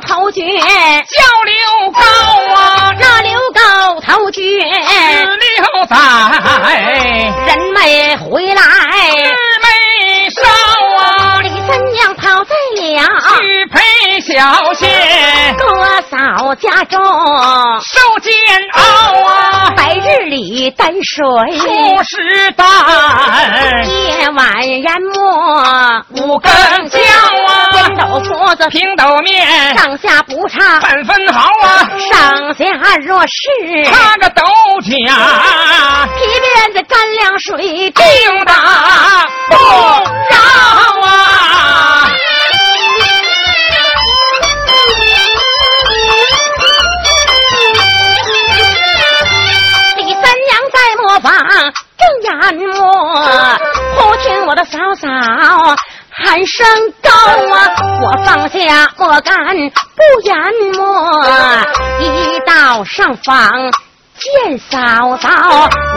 头爵叫刘高啊，那刘高头君留在。人没回来，日没少啊，李三娘跑在了。去陪小仙哥嫂家中，受煎熬啊，白日里担水，出时担。夜晚燃墨，五更焦啊，颠斗铺子平斗面。上下不差，半分毫啊，上下若是。差个斗角皮鞭子干粮水定打不着啊。在磨坊正研磨，忽听我的嫂嫂喊声高啊！我放下磨杆不研磨，一到上房见嫂嫂，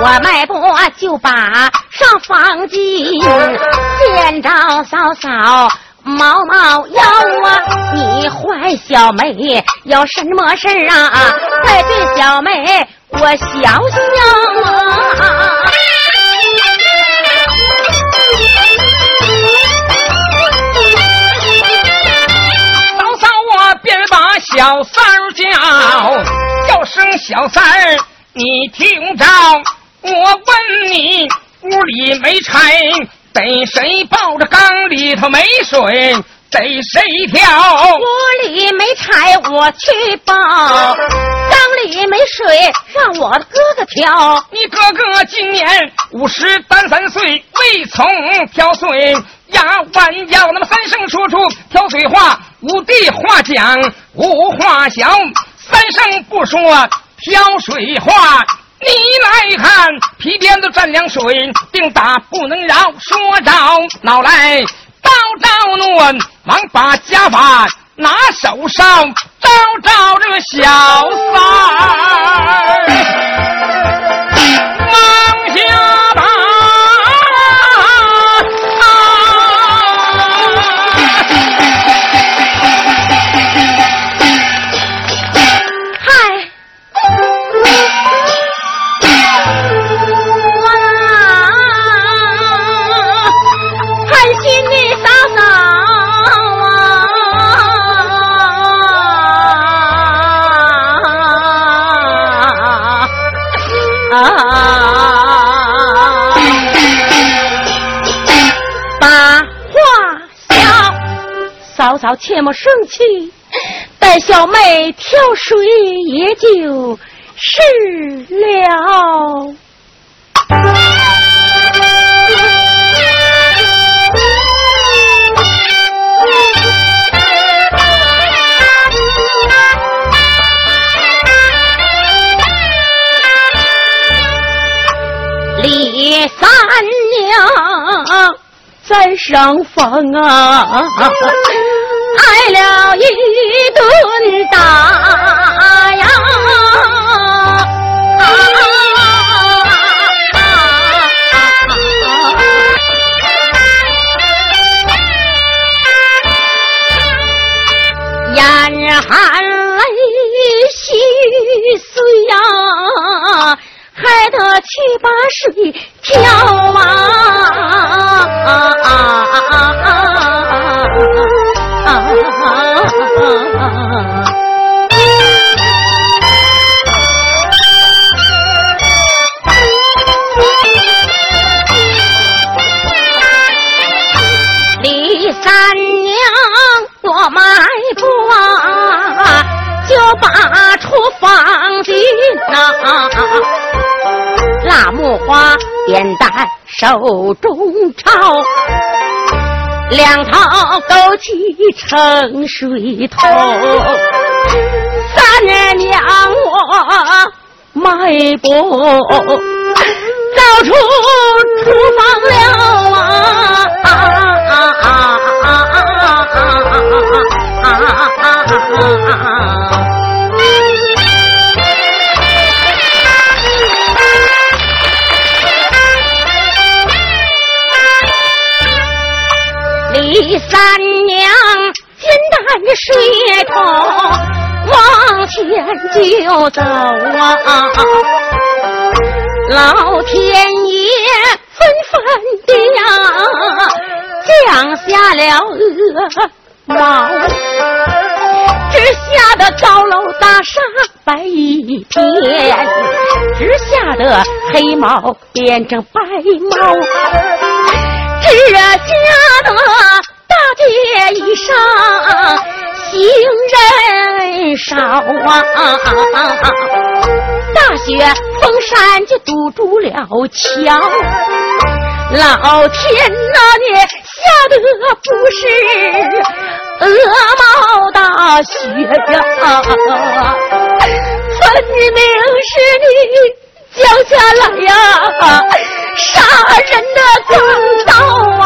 我迈步就把上房进，见着嫂嫂。毛毛腰啊，你坏小妹有什么事啊？快对小妹我小心小三儿叫，叫声小三儿，你听着，我问你，屋里没柴，得谁抱着缸里头没水？得谁挑？屋里没柴，我去抱；缸里没水，让我的哥哥挑。你哥哥今年五十单三岁，未曾挑水，呀弯腰那么三声说出挑水话，五弟话讲无话小，三声不说挑水话。你来看，皮鞭子蘸凉水，定打不能饶。说着脑来，刀招怒，忙把家法拿手上，招招这个小三儿。往下打。嫂切莫生气，待小妹挑水也就是了。李三娘在上房啊，挨了一顿打呀。眼含泪心碎呀，还得去把水挑啊！三娘，我迈步啊，就把厨房进呐、辣木花扁担手中抄，两头勾起盛水头。三娘我迈步走出厨房了啊！李三娘见水头往前就走啊！老天爷纷纷的呀，降下了鹅毛，吓得高楼大厦白一片，只吓得黑猫变成白猫，只吓得大街一上行人少啊！大雪封山就堵住了桥，老天呐，你下的不是鹅毛大雪呀，分明是你降下来呀杀人的钢刀啊！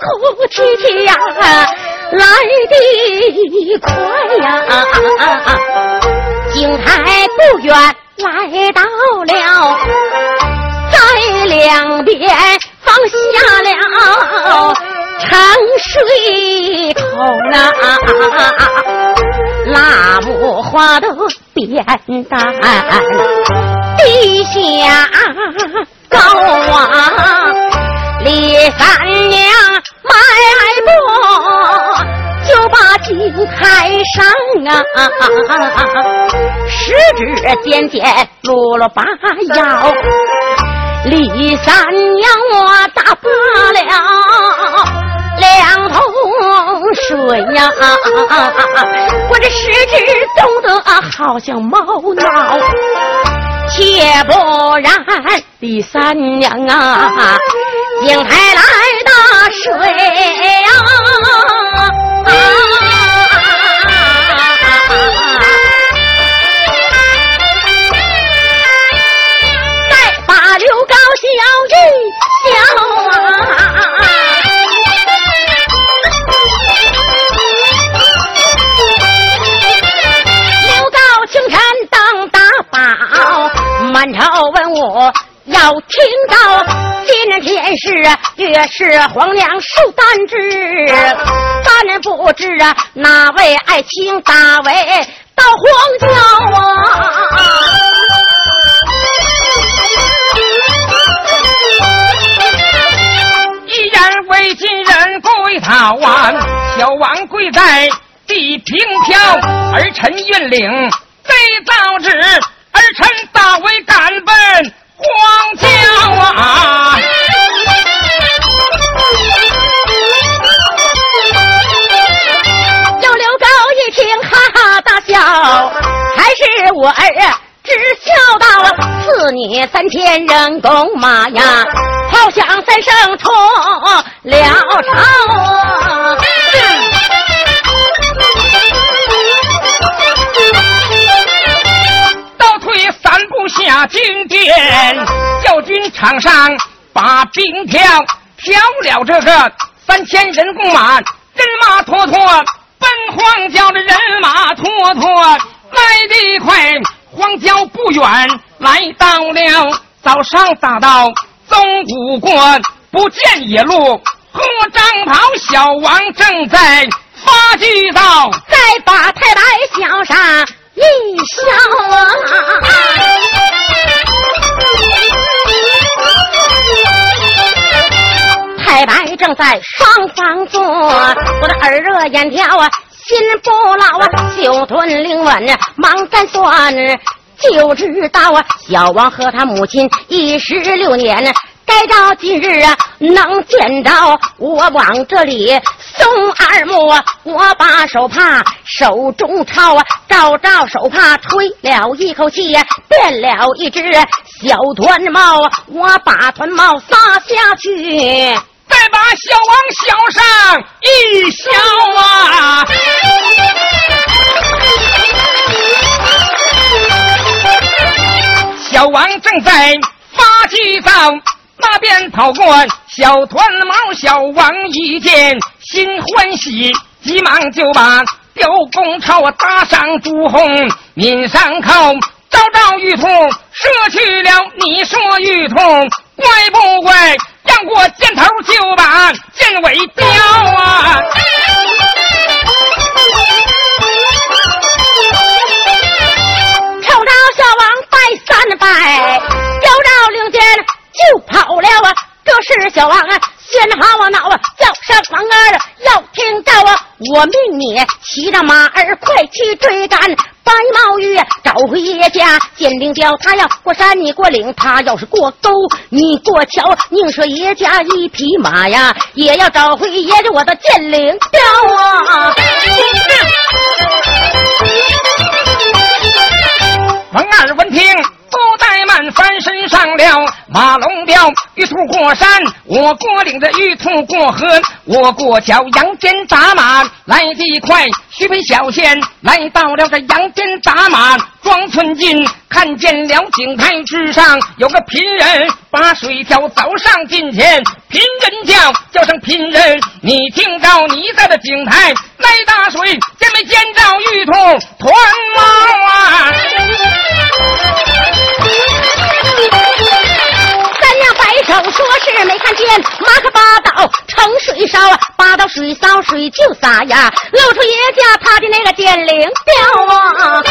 哭哭啼啼呀，来的快呀！京台不远来到了，在两边放下了沉水头啦，腊木花的扁担，地下高啊，李三娘。迈步就把井开上啊，十指尖尖露了把腰，李三娘我打罢了两桶水呀，我这十指冻得好像猫挠，且不然李三娘啊，迎财来打水啊！再把刘高小一笑啊！刘高清晨当大宝，满朝文武。要听到今天是月是皇娘受担之，咱不知啊哪位爱卿大为到皇郊啊？一言为金人跪讨啊，小王跪在地平飘，儿臣运领贼造旨，儿臣大为赶奔。荒郊啊！刘刘高一听，哈哈大笑，还是我儿只笑道：赐你三千人工马呀，炮响三声出了朝。上把兵挑，挑了这个三千人共马，人马拖拖奔荒郊的人马拖拖来得快，荒郊不远来到了，早上打到宗武关，不见野路和张袍，小王正在发巨道，再把太白小上。一笑啊！太白正在双方坐，我的耳热眼跳啊，心不老啊，酒吞灵稳，忙干算，就知道啊，小王和他母亲一十六年。该到今日啊，能见着我往这里送二目，我把手帕手中抄啊，照照手帕吹了一口气，变了一只小团帽，我把团帽撒下去，再把小王小上一笑啊，小王正在发急躁。那边跑过小团毛小王一见心欢喜，急忙就把雕弓朝我搭上朱红，抿上口，招招玉兔射去了。你说玉兔乖不乖？让过箭头就把箭尾雕啊！瞅着小王拜三拜，就跑了啊！这是小王啊，先好我脑啊，叫声王二要听到啊！我命你骑着马儿快去追赶白毛玉，找回爷家剑灵雕。他要过山你过岭，他要是过沟你过桥，宁舍爷家一匹马呀，也要找回爷家我的剑灵雕啊！王二闻听。不怠慢，翻身上了马龙标，玉兔过山，我过岭的玉兔过河，我过桥，杨坚打马来得快。须陪小仙来到了这杨坚打马庄村进，看见了井台之上有个贫人把水挑，走上近前，贫人叫叫声贫人，你听到你在这井台来打水，见没见着玉兔团毛啊？三娘摆手说是没看见，马可八倒盛水烧啊，八道水烧水就撒呀，露出爷家他的那个剑灵吊啊。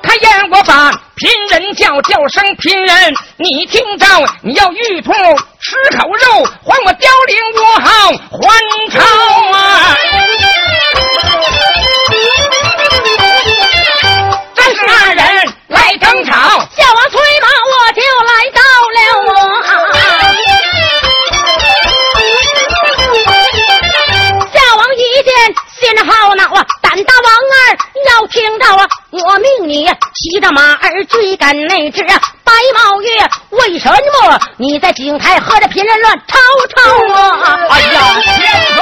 看烟我把贫人叫叫声贫人，你听着，你要玉兔吃口肉，还我凋零我好还朝啊！二人来争吵，你骑着马儿追赶那只白毛月，为什么你在井台喝着贫人乱吵吵啊？哎呀，天孙！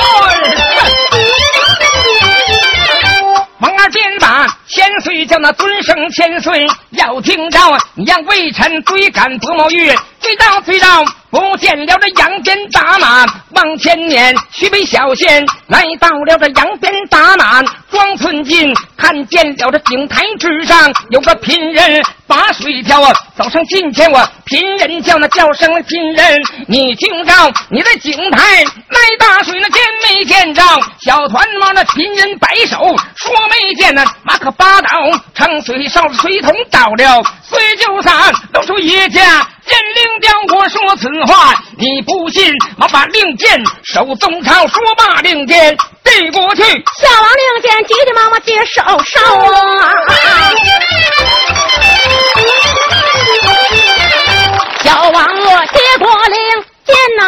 王二见把千岁叫那尊声千岁，要听着，你让微臣追赶白毛玉，追到追到，不见了这杨鞭打马望千年，徐北小仙来到了这杨鞭打马庄村进，看见了这井台之上有个贫人把水挑啊，走上近前我贫人叫那叫声贫人，你听着，你在井台来打水那见没见着小团毛那贫人摆手说。没见那马可八道盛水烧水桶倒了，水就散，露出一家剑灵雕。我说此话你不信，我把令箭手中抄，说罢令箭递过去。小王令箭急急忙忙接手烧啊！小王我接过令箭呐。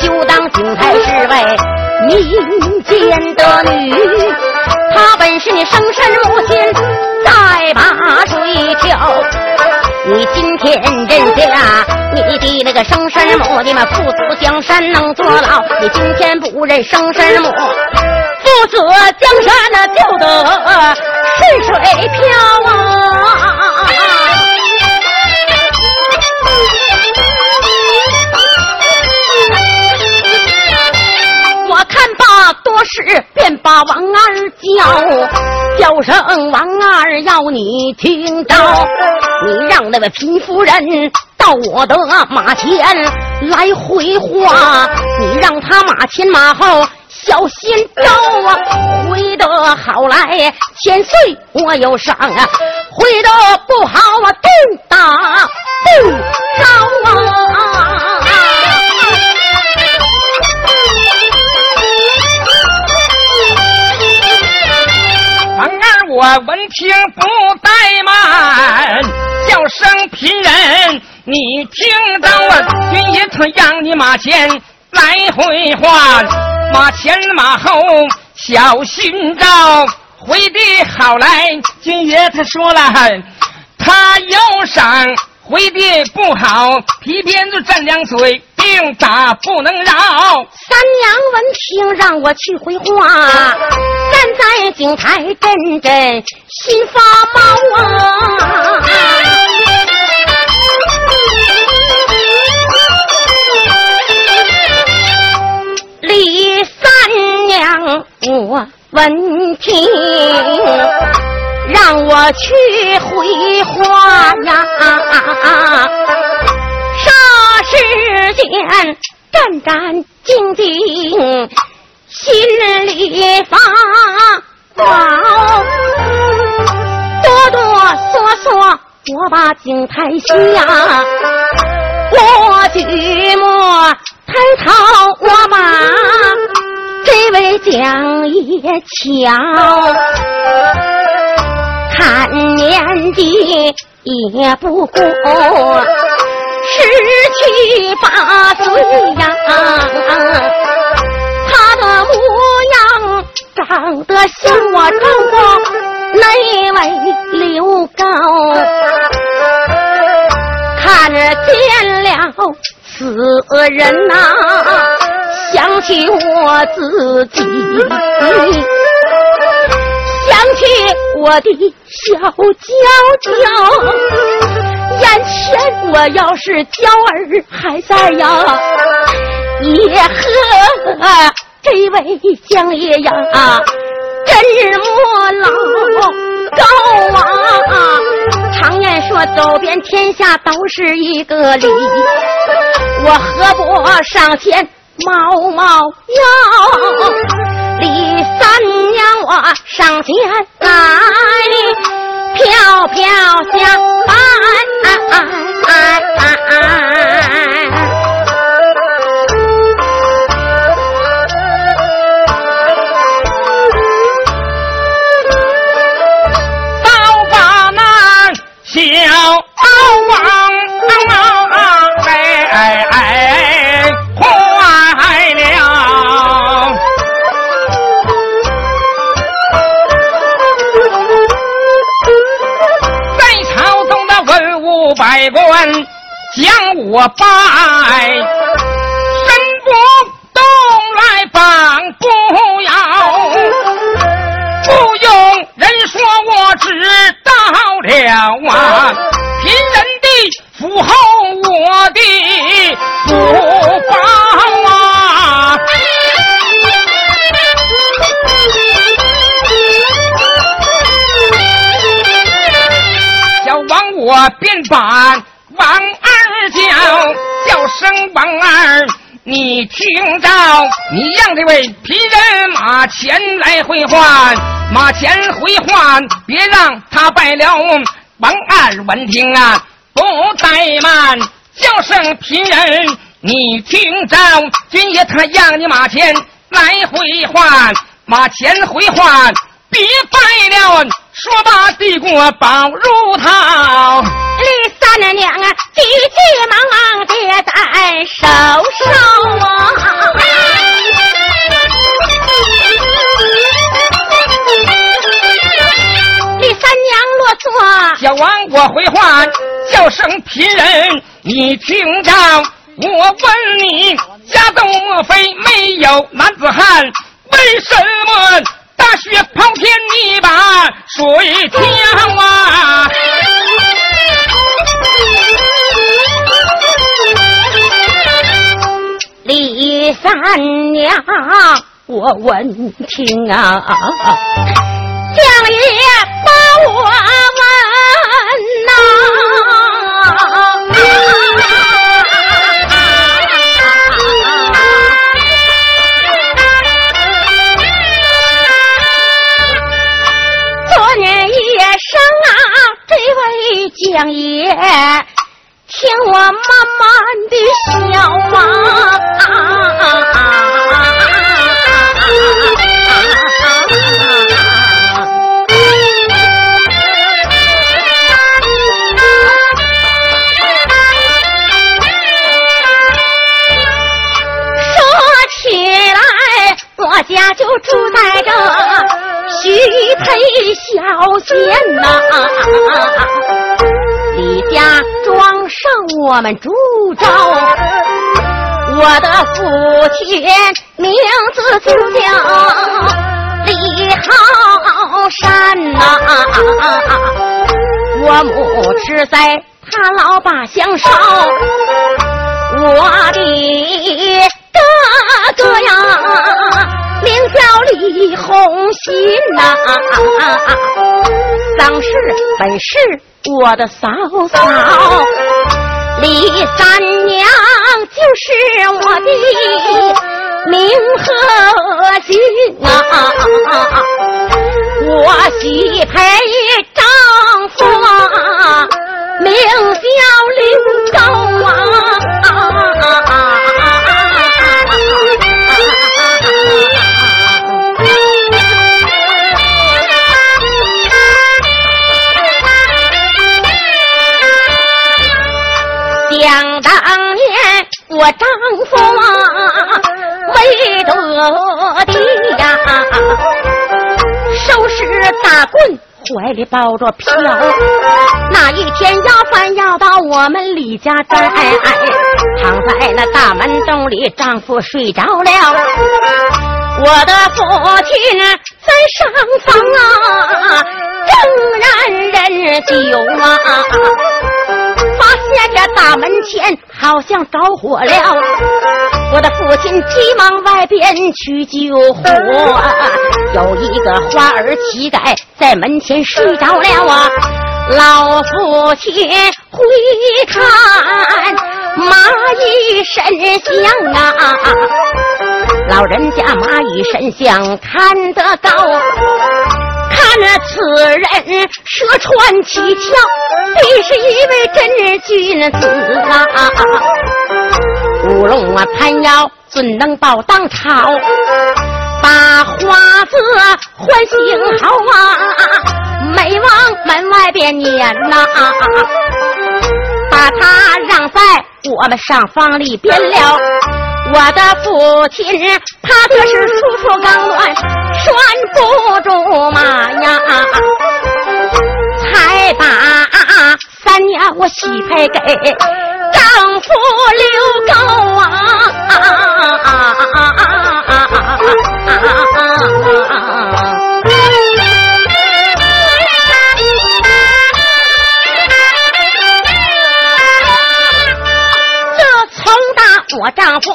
就当景泰侍卫民间的女。她本是你生身母亲再把水挑，你今天认下你的那个生身母，你们父子江山能坐牢。你今天不认生身母，父子江山那就得顺水漂啊！多事便把王二叫，叫声王二要你听着，你让那位贫夫人到我的马前来回话，你让他马前马后小心招啊，回得好来千岁我有赏啊，回得不好啊，动打不着啊！王二我闻听不怠慢，叫声贫人，你听着我军爷他让你马前来回话，马前马后小心着。回的好来，军爷他说了，他有赏；回的不好，皮鞭子蘸两嘴，并打不能饶。三娘闻听，让我去回话，站在井台阵阵心发毛啊！李三娘，我。闻听，让我去回话呀！只见战战兢兢，心里发毛，哆哆嗦嗦，我把井台下，我举目抬头，我把。这位将爷瞧，看年纪也不过十七八岁呀，他的模样长得像我丈夫那位刘高，看见了此人呐。想起我自己，想起我的小娇娇，眼前我要是娇儿还在呀，也和这位江爷呀真莫老高啊！常言说，走遍天下都是一个理，我何不上前？猫猫腰，李三娘我上前来，飘飘百官。将我拜，身不动来绑不要，不用人说我知道了啊！贫人的福厚，我的府我便把。王二叫叫声王二，你听着，你让这位皮人马前来回还，马前回还，别让他败了。王二闻听啊，不怠慢，叫声皮人，你听着，军爷他让你马前来回还，马前回还，别败了。说罢，帝国宝如桃。李三娘啊，急急忙忙接在手上啊。李三娘落座，小王我回话，叫声贫人，你听着，我问你，家中莫非没有男子汉？为什么？大雪跑天，你把水挑啊！李三娘，我闻听啊，将爷把我问呐。上啊，这位江爷，听我慢慢的笑啊。说起来，我家就住在。这徐沛小县呐，李家庄上我们住着，我的父亲名字就叫李浩山呐，我母是在他老爸乡烧，我的哥哥呀。名叫李红心呐，丧事本是我的嫂嫂，李三娘就是我的名和亲啊，我许配丈夫名叫刘高啊。当年我丈夫啊，为得的呀，手持大棍，怀里抱着瓢。那一天要饭要到我们李家寨，躺在那大门洞里，丈夫睡着了。我的父亲在上方啊，正然人酒啊。发现这大门前好像着火了，我的父亲急忙外边去救火。有一个花儿乞丐在门前睡着了啊，老父亲回看蚂蚁神像啊，老人家蚂蚁神像看得高。看那此人舌穿七窍，必是一位真君子啊！乌龙啊，盘腰怎能报当朝？把花子唤醒好啊！没往门外边撵呐，把他让在我们上房里边了。我的父亲他这是处处刚乱，拴不住马呀，才把三娘我许配给丈夫刘高啊。丈夫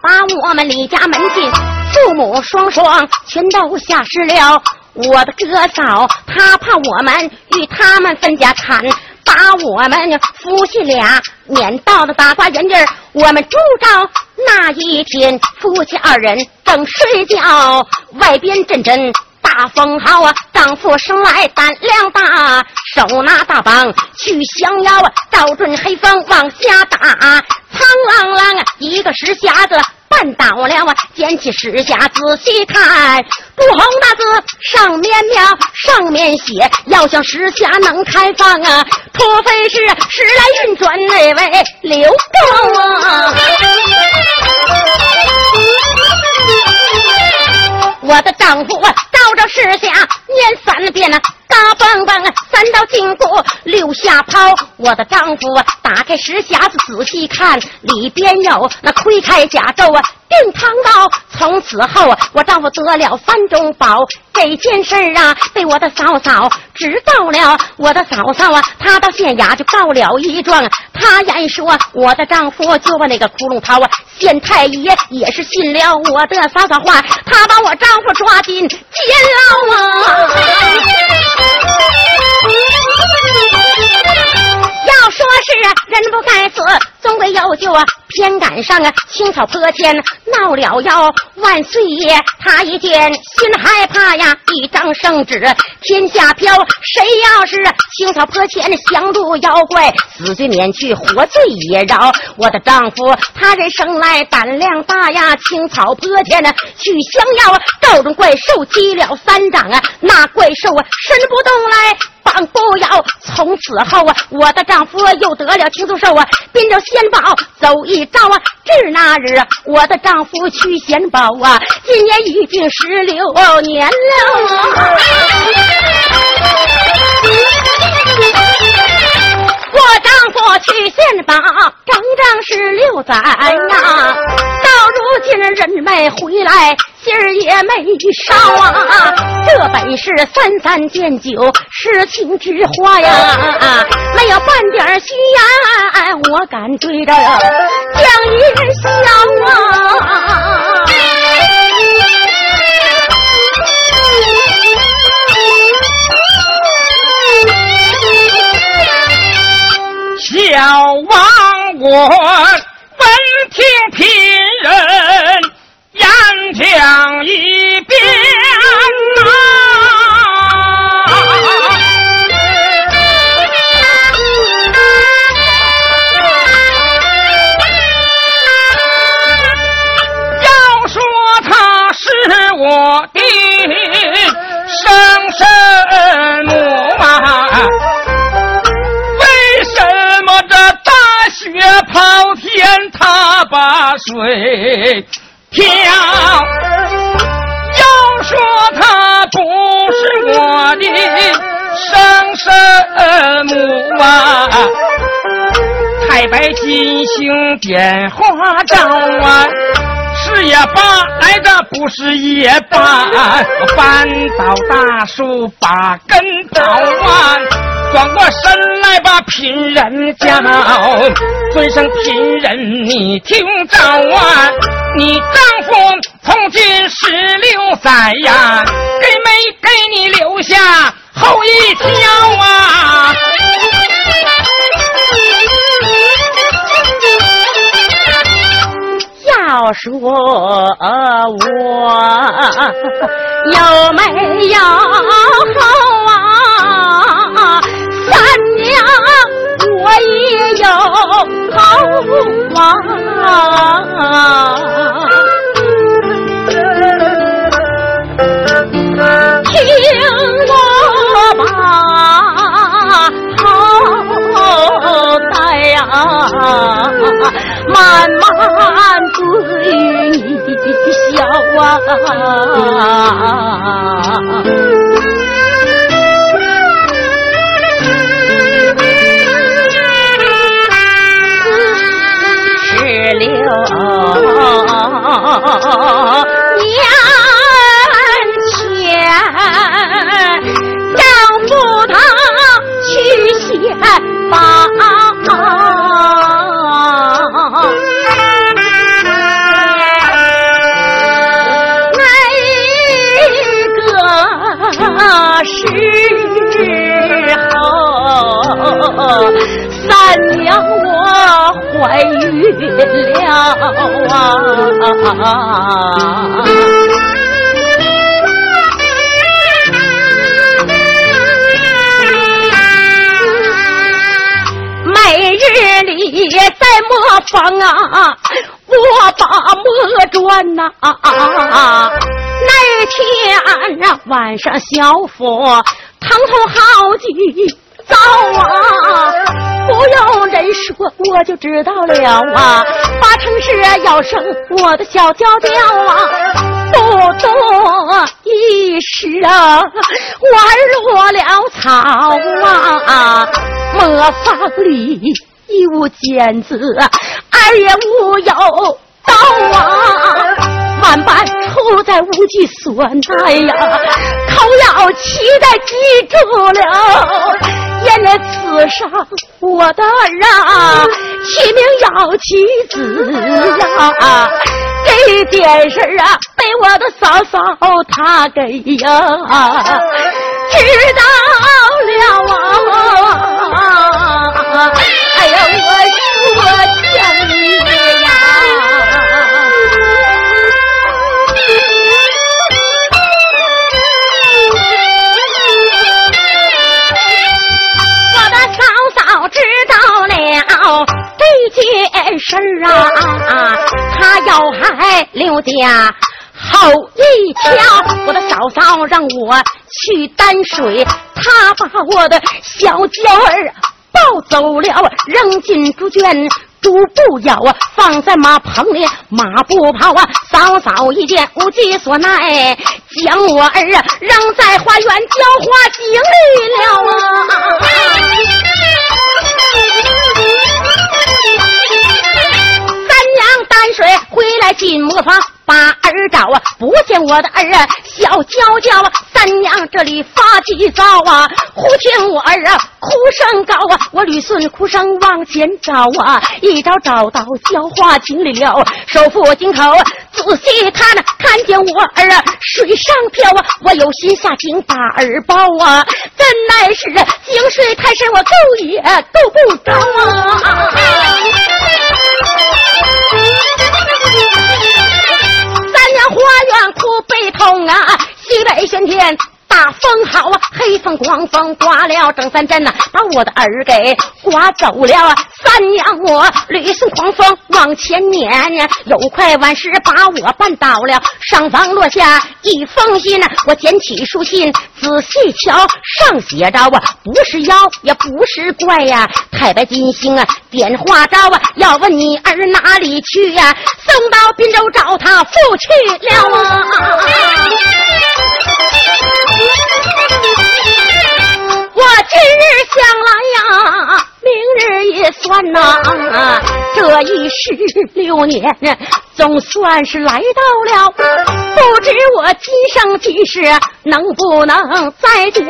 把我们李家门进，父母双双全都下世了。我的哥嫂，他怕我们与他们分家产，把我们夫妻俩撵到了大花园地。我们住着那一天，夫妻二人正睡觉，外边阵阵。大封号啊！丈夫生来胆量大，手拿大棒去降妖啊！照准黑风往下打，苍啷啷啊！一个石匣子绊倒了啊！捡起石匣仔细看，不红大字上面描，上面写要想石匣能开放啊，除非是时来运转那位刘公啊！我的丈夫啊着石下念三遍呐，大棒棒三道金箍六下抛。我的丈夫打开石匣子仔细看，里边有那窥开甲胄啊，定堂刀。从此后我丈夫得了三中宝。这件事儿啊，被我的嫂嫂知道了。我的嫂嫂啊，她到县衙就告了一状。她言说我的丈夫就把那个窟窿掏啊。县太爷也是信了我的撒撒话，他把我丈夫抓进监牢啊。要说是人不该死，总归有救啊。偏赶上啊青草坡前闹了妖。万岁爷他一见心害怕呀，一张圣旨天下飘。谁要是青草坡前降住妖怪，死罪免去，活罪也饶。我的丈夫他人生来胆量大呀，青草坡前呢去降妖，照中怪兽击了三掌啊，那怪兽啊伸不动来。不要，从此后啊，我的丈夫又得了青松寿啊，变着仙宝走一遭啊，至那日我的丈夫去仙宝啊，今年已经十六年了。我丈夫去献宝，整整十六载呀，到如今人没回来，心儿也没少啊。这本是三三见酒，诗情之花呀，没有半点心眼，我敢对着江一笑啊。水漂。要说他不是我的生身母啊，太白金星点花招啊，是也罢，来的不是也罢，翻倒大树把根倒啊。转过身来把贫人叫，尊声贫人，你听着啊！你丈夫从今十六载呀，给没给你留下后一条啊？要说我有没有后慢慢对你笑啊！年怀孕了啊！每日里在磨坊啊，我把磨砖呐。那天啊，晚上小火疼痛好几。早啊！不用人说，我就知道了啊！八成是要生我的小娇娇啊！不多一时啊，玩落了草啊！磨坊里一无尖子，二也无有刀啊！万般出在无计所奈呀，口要期待记住了，眼来刺伤我的儿啊，起名要妻子呀，这点事啊，被我的嫂嫂她给呀。知道了啊，哎呀，我我这件事儿啊，他要还留家后一条，我的嫂嫂让我去担水，他把我的小娇儿抱走了，扔进猪圈。猪不咬啊，放在马棚里，马不跑啊。嫂嫂一见无计所奈，将我儿啊扔在花园浇花井里了啊。娘担水回来进磨坊。把儿找啊，不见我的儿啊，小娇娇啊，三娘这里发急躁啊，忽听我儿啊哭声高啊，我捋顺哭声往前找啊，一找找到浇花井里了，手扶井口仔细看，看见我儿啊水上漂啊，我有心下井把儿抱啊，怎奈是井水太深，我够也够不着啊。花园哭悲痛啊，西北玄天。大风好啊，黑风狂风刮了整三阵呐，把我的儿给刮走了！三娘我屡次狂风往前撵，有快万事把我绊倒了。上方落下一封信呐，我捡起书信仔细瞧，上写着啊，不是妖也不是怪呀，太白金星啊，点花招啊，要问你儿哪里去呀？送到滨州找他父去了啊！十六年总算是来到了。不知我今生今世能不能再见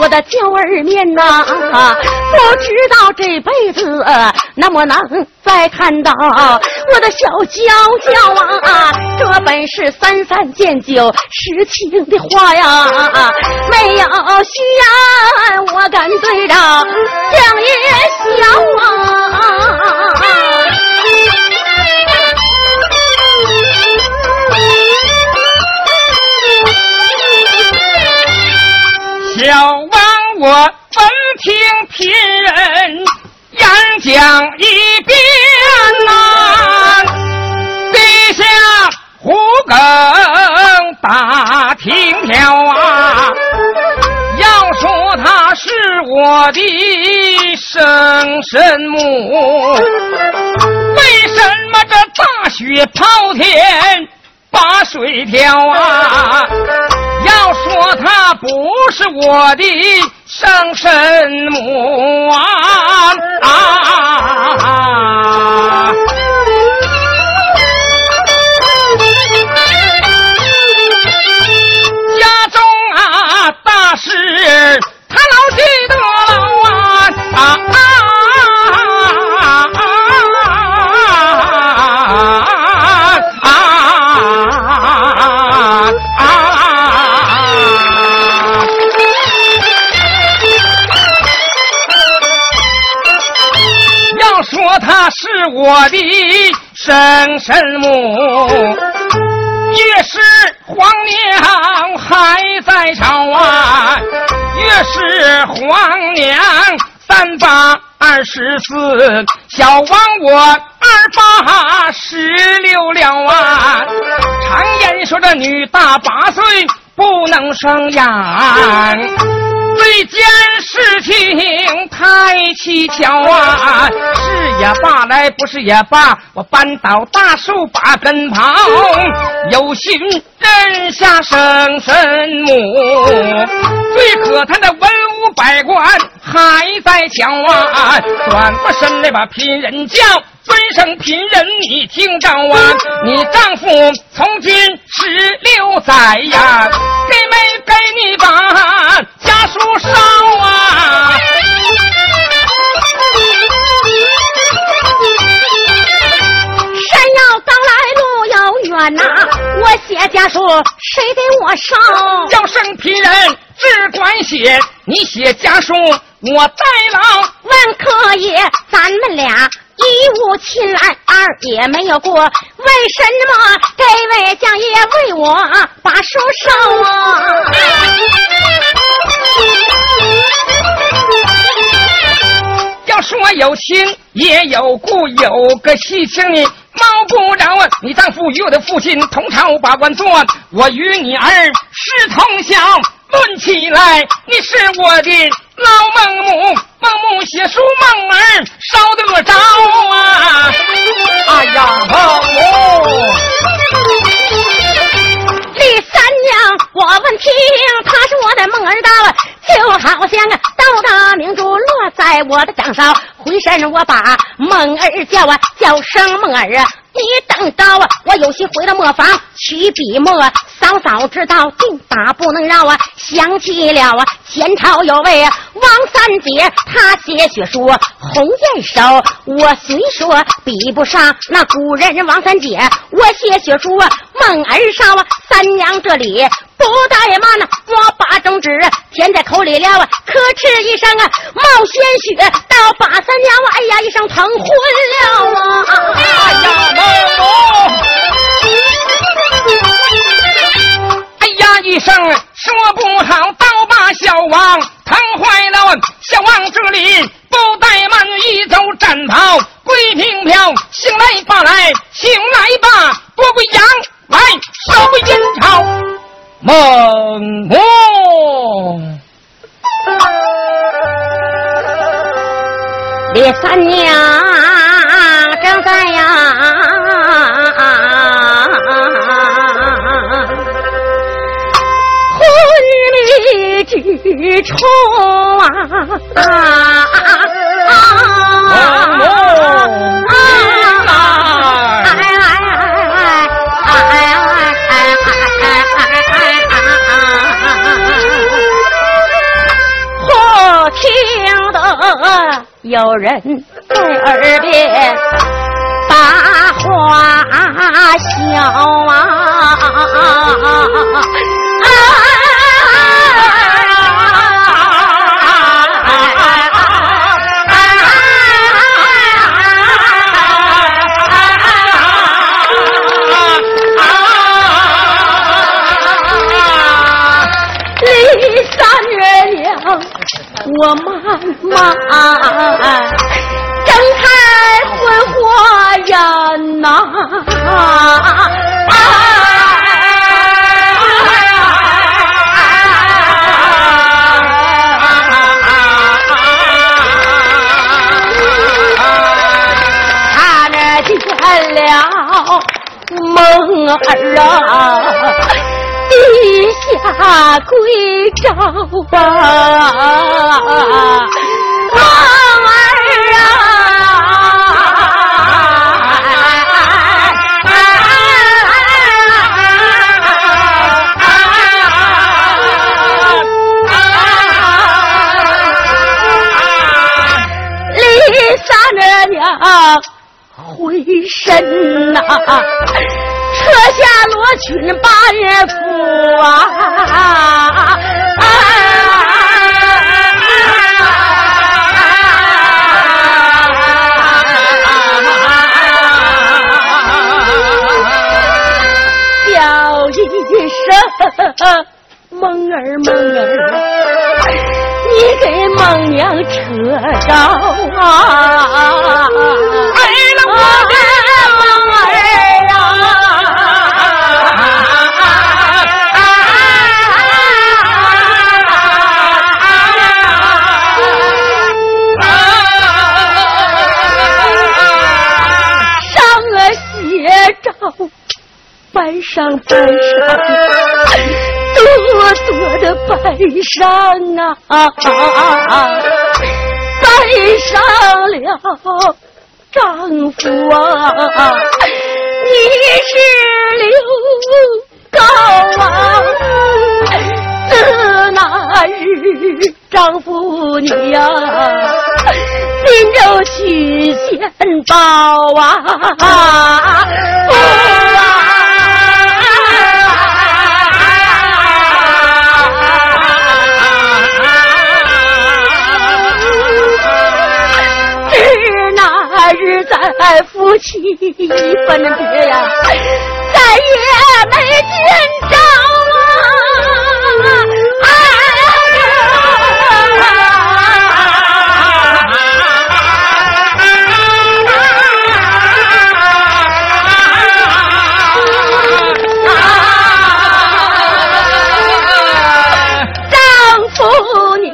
我的娇儿面呐？不知道这辈子能不能再看到我的小娇娇啊？这本是三三见酒实情的话呀，没有虚言，我敢对着江爷。笑啊，小王，我闻听贫人演讲一遍呐，地下胡更大听了啊。要说她是我的生身母，为什么这大雪滔天把水挑啊？要说她不是我的生身母啊！是我的生身母。越是皇娘还在朝啊，越是皇娘三八二十四，小王我二八十六了啊。常言说这女大八岁不能生养。这件事情太蹊跷啊！是也罢来，不是也罢，我扳倒大树把根刨，有心认下生身母。最可叹的文武百官还在抢啊！转过身来把贫人叫。尊声贫人，你听着啊！你丈夫从军十六载呀，给没给你把家书烧啊？山要高来路要远呐，我写家书谁给我烧？要生贫人只管写，你写家书我代劳。万可爷，咱们俩。一无亲来，二也没有过，为什么这位将爷为我把书烧啊？要说有亲也有故，有个细情你毛不着啊！你丈夫与我的父亲同朝把官做，我与你儿是同乡。论起来，你是我的老孟母，孟母写书，孟儿烧得着啊！哎呀，孟母。李三娘，我问听，她是我的孟儿刀，就好像啊，刀的明珠落在我的掌上，回身我把孟儿叫啊，叫声孟儿啊。你等着啊！我有心回到磨坊取笔墨，嫂嫂知道定打不能饶啊！想起了啊，前朝有位王三姐，她写血书红艳手，我虽说比不上那古人王三姐，我写血书孟儿少啊，三娘这里不怠慢呢，我把中指填在口里了啊，可哧一声啊，冒鲜血，到把三娘哎呀一声疼昏了啊！哎呀！哎呀！一声说不好，刀把小王疼坏了。小王这里不怠慢，一走战袍归平飘，醒来吧来，醒来吧，多归阳来，收归阴朝。孟母，李三娘正在呀。之处啊！孟母，哎哎哎哎哎我听得有人在耳边把话笑啊！我慢慢睁开昏火眼呐，看着见了梦儿啊。地下赵啊，梦儿啊，李三娘回身呐。撤下罗裙八人夫啊！叫一声梦儿梦儿，你给孟娘扯着啊！哎了我的。上啊，带上了丈夫啊，你是刘高啊，自那日丈夫你呀，临走去先报啊。夫妻一分别呀，再也没见着啊！哎呀，丈夫你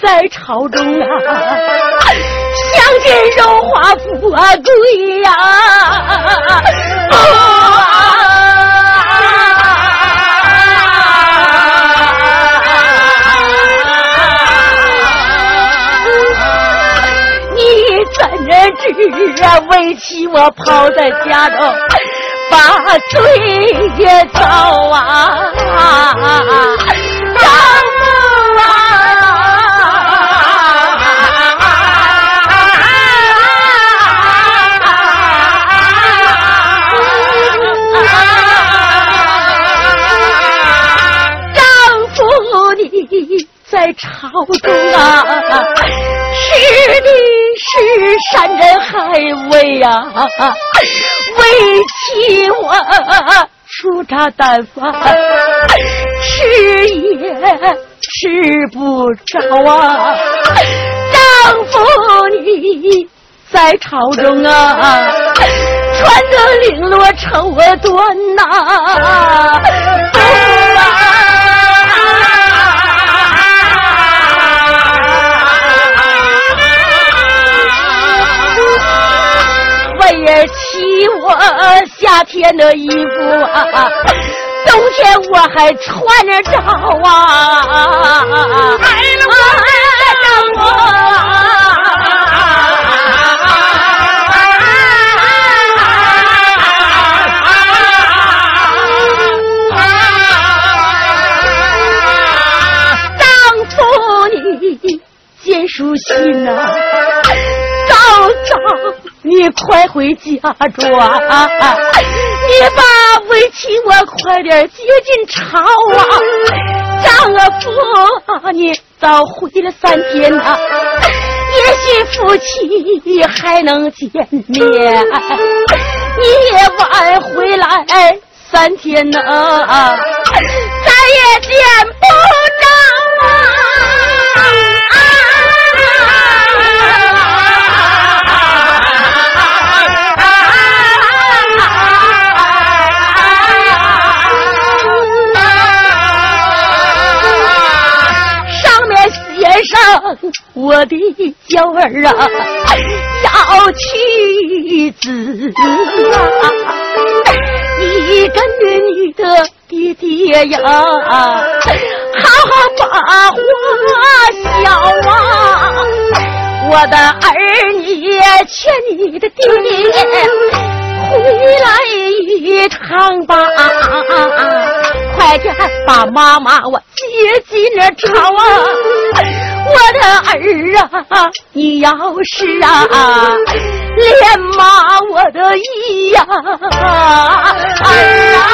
在朝中啊！享尽荣华富贵呀！啊你怎知为妻我抛在家中，把罪也遭啊？在朝中啊，是的是山珍海味呀，为妻我粗茶淡饭吃也吃不着啊，丈夫你在朝中啊，穿得绫罗绸缎呐。替我夏天的衣服啊，冬天我还穿着啊，爱了我，丈夫你见书信呐，你快回家住啊，你把为妻我快点接进朝啊！丈夫，你早回了三天呐，也许夫妻还能见面。你也晚回来三天呐，再也见不上我的娇儿啊，要妻子啊，你跟着你的爹爹呀，好好把话消啊！我的儿女劝你的爹爹。回来一趟吧，快点把妈妈我接进了朝啊！我的儿啊，你要是啊连骂我的意呀，儿啊！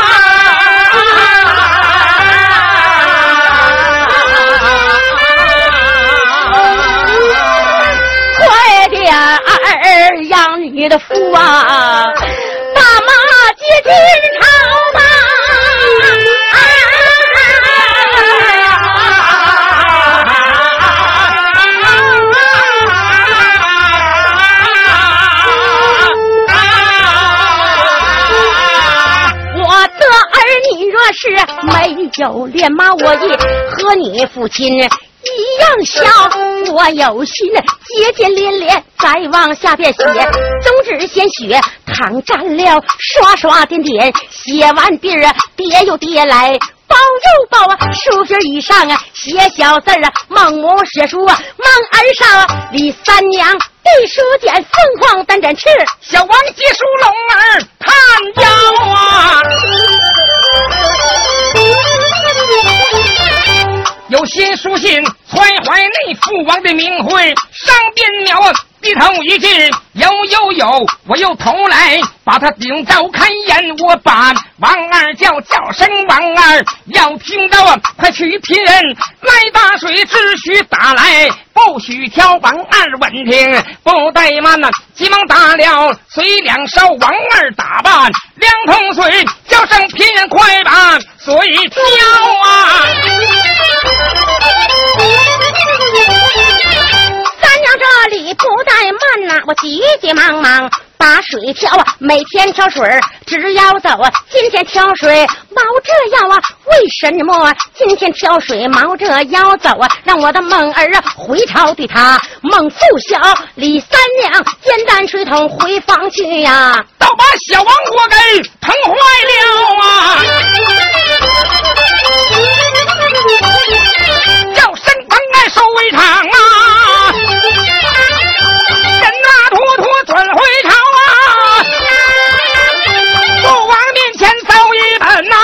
儿养你的福啊，把妈接进朝吧。那是没有连妈，我也和你父亲。一样小，我有心接接连连，再往下边写，总之先学汤蘸料，刷刷点点，写完底儿跌又跌来，包又包啊，书皮以上啊写小字啊，孟母写书啊，孟儿上李三娘对书简，凤凰单展翅，小王接书龙儿探腰啊。有新书信揣怀内父王的名讳，上边了低头一句，有有有，我又头来把他顶着看眼，我把王二叫叫声王二，要听到啊，快去聘人来打水，只许打来，不许挑。王二稳听不怠慢呐，急忙打了水两勺，王二打扮两桶水，叫声聘人快把水挑啊。三娘这里不怠慢呐，我急急忙忙把水挑啊，每天挑水直要走啊。今天挑水冒着腰啊，为什么今天挑水冒着腰走啊？让我的梦儿啊回朝对他孟父小李三娘肩担水桶回房去呀，倒把小王国给疼坏了啊！叫身旁爱守围场啊！准回朝啊父王面前奏一本啊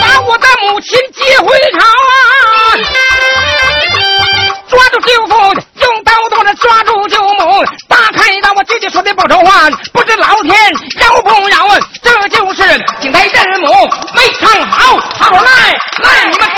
把我的母亲接回朝啊抓住舅父用刀剁了抓住舅母打开一我舅舅说的报仇话不知老天饶不饶啊这就是景泰山母没唱好好来来你们